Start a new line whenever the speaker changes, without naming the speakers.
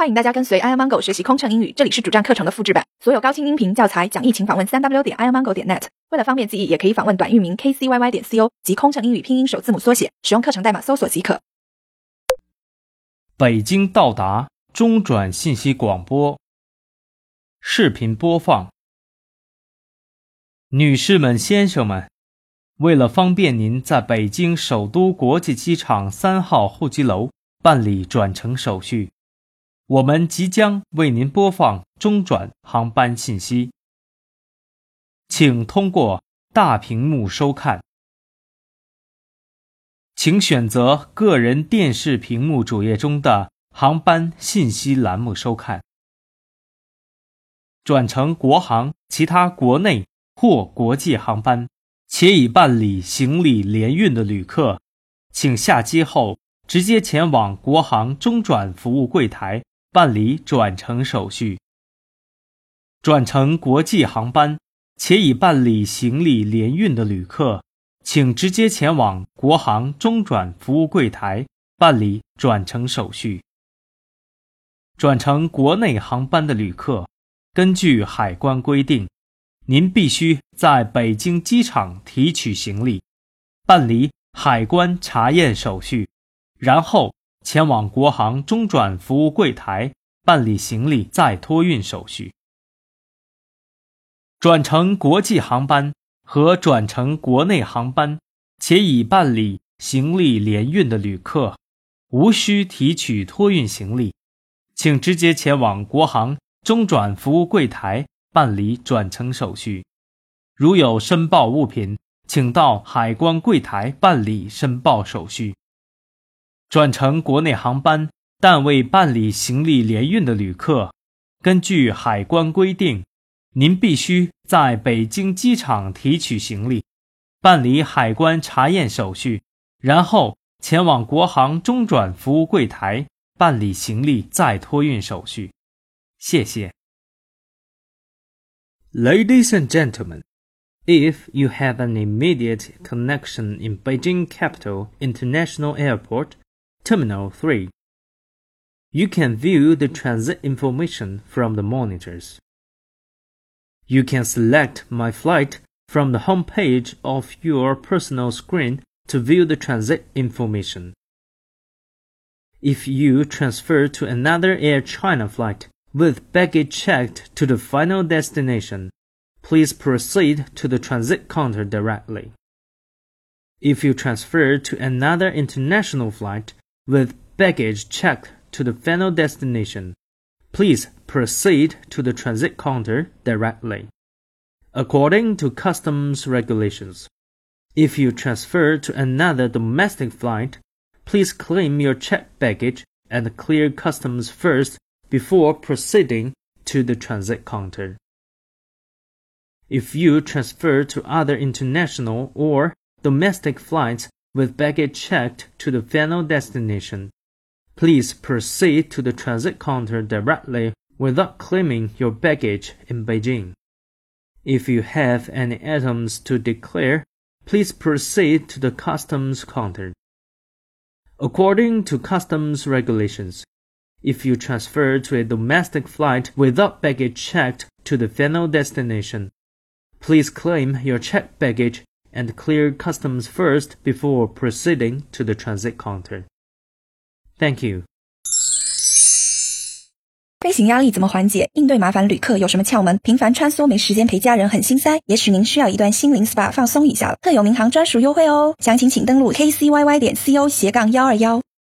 欢迎大家跟随 i amango 学习空乘英语，这里是主站课程的复制版，所有高清音频教材讲义，请访问三 w 点 i amango 点 net。为了方便记忆，也可以访问短域名 kcyy 点 co 及空乘英语拼音首字母缩写，使用课程代码搜索即可。
北京到达中转信息广播，视频播放。女士们、先生们，为了方便您在北京首都国际机场三号候机楼办理转乘手续。我们即将为您播放中转航班信息，请通过大屏幕收看。请选择个人电视屏幕主页中的航班信息栏目收看。转乘国航其他国内或国际航班且已办理行李联运的旅客，请下机后直接前往国航中转服务柜台。办理转乘手续。转乘国际航班且已办理行李联运的旅客，请直接前往国航中转服务柜台办理转乘手续。转乘国内航班的旅客，根据海关规定，您必须在北京机场提取行李，办理海关查验手续，然后。前往国航中转服务柜台办理行李再托运手续。转乘国际航班和转乘国内航班且已办理行李联运的旅客，无需提取托运行李，请直接前往国航中转服务柜台办理转乘手续。如有申报物品，请到海关柜台办理申报手续。转乘国内航班但未办理行李联运的旅客，根据海关规定，您必须在北京机场提取行李，办理海关查验手续，然后前往国航中转服务柜台办理行李再托运手续。谢谢。
Ladies and gentlemen, if you have an immediate connection in Beijing Capital International Airport. Terminal 3. You can view the transit information from the monitors. You can select My Flight from the home page of your personal screen to view the transit information. If you transfer to another Air China flight with baggage checked to the final destination, please proceed to the transit counter directly. If you transfer to another international flight with baggage checked to the final destination, please proceed to the transit counter directly. According to customs regulations, if you transfer to another domestic flight, please claim your checked baggage and clear customs first before proceeding to the transit counter. If you transfer to other international or domestic flights with baggage checked to the final destination. Please proceed to the transit counter directly without claiming your baggage in Beijing. If you have any items to declare, please proceed to the customs counter. According to customs regulations, if you transfer to a domestic flight without baggage checked to the final destination, please claim your checked baggage and clear customs first before proceeding to the transit counter. Thank you.
飞行压力怎么缓解？应对麻烦旅客有什么窍门？频繁穿梭没时间陪家人很心塞，也许您需要一段心灵 SPA 放松一下了。特有民航专属优惠哦，详情请登录 kcyy 点 co 斜杠幺二幺。